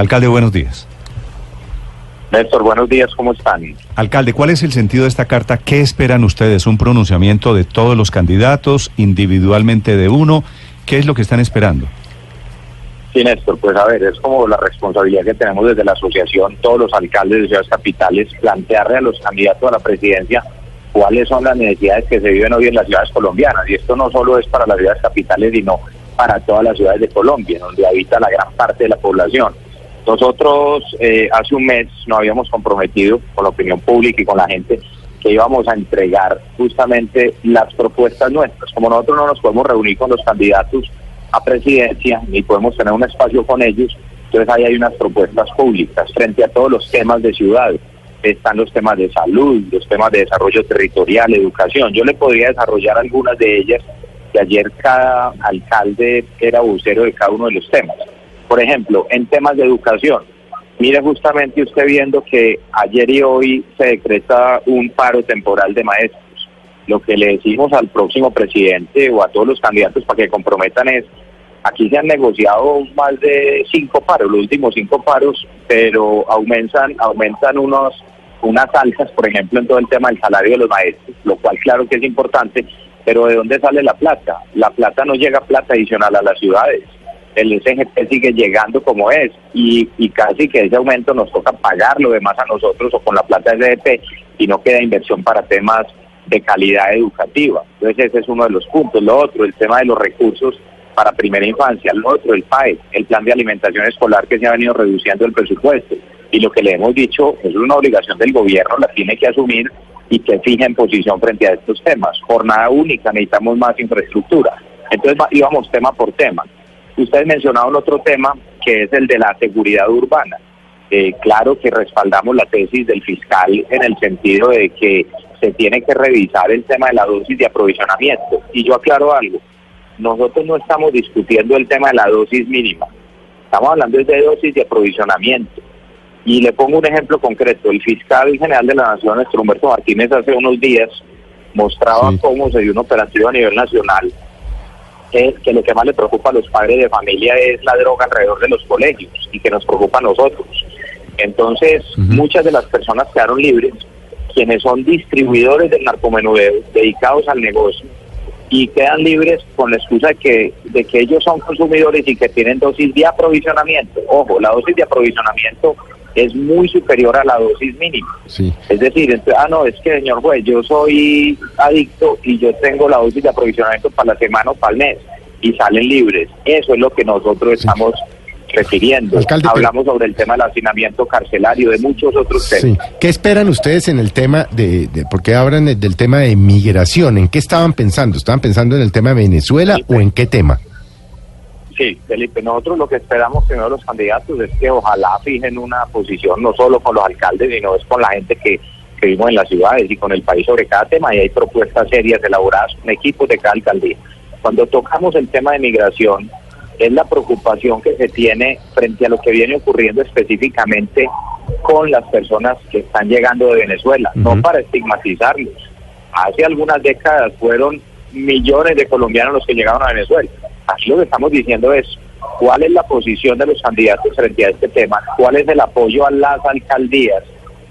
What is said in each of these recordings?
Alcalde, buenos días. Néstor, buenos días, ¿cómo están? Alcalde, ¿cuál es el sentido de esta carta? ¿Qué esperan ustedes? ¿Un pronunciamiento de todos los candidatos, individualmente de uno? ¿Qué es lo que están esperando? Sí, Néstor, pues a ver, es como la responsabilidad que tenemos desde la asociación, todos los alcaldes de ciudades capitales, plantearle a los candidatos a la presidencia cuáles son las necesidades que se viven hoy en las ciudades colombianas. Y esto no solo es para las ciudades capitales, sino para todas las ciudades de Colombia, donde habita la gran parte de la población. Nosotros eh, hace un mes nos habíamos comprometido con la opinión pública y con la gente que íbamos a entregar justamente las propuestas nuestras. Como nosotros no nos podemos reunir con los candidatos a presidencia ni podemos tener un espacio con ellos, entonces ahí hay unas propuestas públicas frente a todos los temas de ciudad. Están los temas de salud, los temas de desarrollo territorial, educación. Yo le podría desarrollar algunas de ellas que ayer cada alcalde era vocero de cada uno de los temas. Por ejemplo, en temas de educación, mire justamente usted viendo que ayer y hoy se decreta un paro temporal de maestros. Lo que le decimos al próximo presidente o a todos los candidatos para que comprometan es, aquí se han negociado más de cinco paros, los últimos cinco paros, pero aumentan, aumentan unos unas alzas, por ejemplo, en todo el tema del salario de los maestros, lo cual claro que es importante, pero ¿de dónde sale la plata? La plata no llega plata adicional a las ciudades el SGP sigue llegando como es y, casi que ese aumento nos toca pagarlo de más a nosotros o con la plata del SGP y no queda inversión para temas de calidad educativa. Entonces ese es uno de los puntos. Lo otro, el tema de los recursos para primera infancia. Lo otro, el PAE, el plan de alimentación escolar que se ha venido reduciendo el presupuesto. Y lo que le hemos dicho es una obligación del gobierno, la tiene que asumir y que fija en posición frente a estos temas. Jornada única, necesitamos más infraestructura. Entonces íbamos tema por tema. Ustedes mencionaron otro tema que es el de la seguridad urbana. Eh, claro que respaldamos la tesis del fiscal en el sentido de que se tiene que revisar el tema de la dosis de aprovisionamiento. Y yo aclaro algo, nosotros no estamos discutiendo el tema de la dosis mínima, estamos hablando de dosis de aprovisionamiento. Y le pongo un ejemplo concreto, el fiscal general de la Nación, nuestro Humberto Martínez, hace unos días mostraba cómo se dio un operativo a nivel nacional es que lo que más le preocupa a los padres de familia es la droga alrededor de los colegios y que nos preocupa a nosotros. Entonces, muchas de las personas quedaron libres, quienes son distribuidores del narcomenudeo, dedicados al negocio, y quedan libres con la excusa de que, de que ellos son consumidores y que tienen dosis de aprovisionamiento. Ojo, la dosis de aprovisionamiento es muy superior a la dosis mínima. Es decir, ah, no, es que, señor juez, yo soy adicto y yo tengo la dosis de aprovisionamiento para la semana o para el mes y salen libres. Eso es lo que nosotros estamos refiriendo. Hablamos sobre el tema del hacinamiento carcelario, de muchos otros temas. ¿Qué esperan ustedes en el tema de, de por qué hablan del tema de migración? ¿En qué estaban pensando? ¿Estaban pensando en el tema de Venezuela o en qué tema? Sí, Felipe, nosotros lo que esperamos primero los candidatos es que ojalá fijen una posición no solo con los alcaldes, sino es con la gente que, que vivimos en las ciudades y con el país sobre cada tema y hay propuestas serias elaboradas con equipos de cada alcaldía. Cuando tocamos el tema de migración, es la preocupación que se tiene frente a lo que viene ocurriendo específicamente con las personas que están llegando de Venezuela, no para estigmatizarlos. Hace algunas décadas fueron millones de colombianos los que llegaron a Venezuela Aquí lo que estamos diciendo es cuál es la posición de los candidatos frente a este tema, cuál es el apoyo a las alcaldías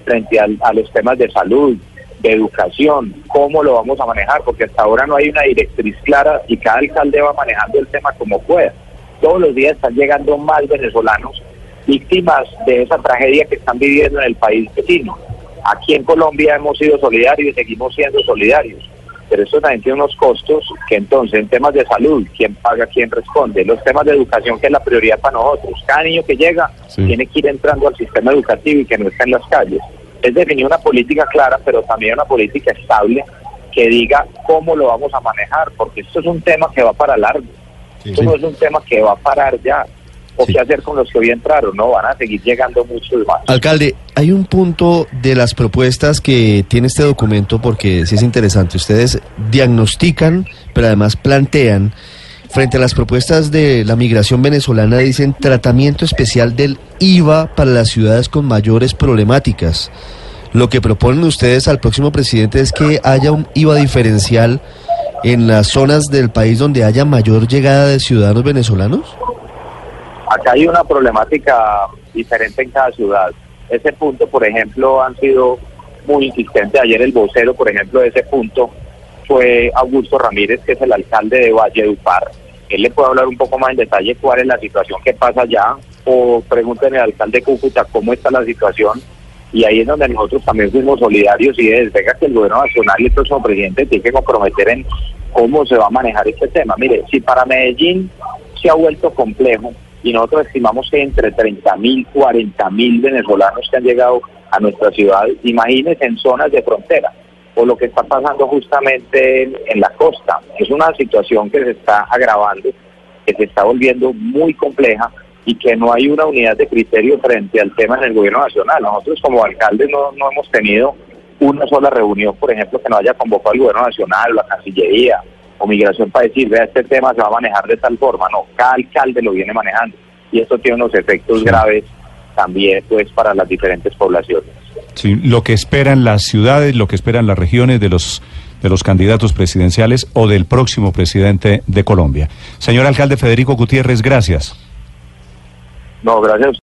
frente a, los temas de salud, de educación, cómo lo vamos a manejar, porque hasta ahora no hay una directriz clara y cada alcalde va manejando el tema como pueda. Todos los días están llegando más venezolanos víctimas de esa tragedia que están viviendo en el país vecino. Aquí en Colombia hemos sido solidarios y seguimos siendo solidarios pero eso también tiene unos costos que entonces en temas de salud, ¿quién paga, quién responde? Los temas de educación, que es la prioridad para nosotros. Cada niño que llega tiene que ir entrando al sistema educativo y que no está en las calles. Es definir una política clara, pero también una política estable que diga cómo lo vamos a manejar, porque esto es un tema que va para largo. esto no es un tema que va a parar ya o qué hacer con los que hoy entraron, ¿no? Van a seguir llegando muchos más. Alcalde, hay un punto de las propuestas que tiene este documento, porque sí es interesante, ustedes diagnostican, pero además plantean, frente a las propuestas de la migración venezolana, dicen tratamiento especial del IVA para las ciudades con mayores problemáticas. Lo que proponen ustedes al próximo presidente es que haya un IVA diferencial en las zonas del país donde haya mayor llegada de ciudadanos venezolanos. Acá hay una problemática diferente en cada ciudad. Ese punto, por ejemplo, han sido muy insistentes. Ayer el vocero, por ejemplo, de ese punto fue Augusto Ramírez, que es el alcalde de Valledupar. Él le puede hablar un poco más en detalle cuál es la situación que pasa allá, o pregúntenle al alcalde de Cúcuta cómo está la situación. Y ahí es donde nosotros también fuimos solidarios y es, venga que el gobierno nacional y el próximo presidente tiene que comprometer en cómo se va a manejar este tema. Mire, si para Medellín se ha vuelto complejo y nosotros estimamos que entre 30 mil, 40 mil venezolanos que han llegado a nuestra ciudad, imagínense en zonas de frontera o lo que está pasando justamente en, la costa. Es una situación que se está agravando, que se está volviendo muy compleja y que no hay una unidad de criterio frente al tema en el gobierno nacional. Nosotros como alcaldes no, no hemos tenido una sola reunión, por ejemplo, que no haya convocado el gobierno nacional, la Cancillería o Migración para decir, vea, este tema se va a manejar de tal forma. No, cada alcalde lo viene manejando y esto tiene unos efectos graves también pues para las diferentes poblaciones. Sí, lo que esperan las ciudades, lo que esperan las regiones de los de los candidatos presidenciales o del próximo presidente de Colombia. Señor alcalde Federico Gutiérrez, gracias. No, gracias.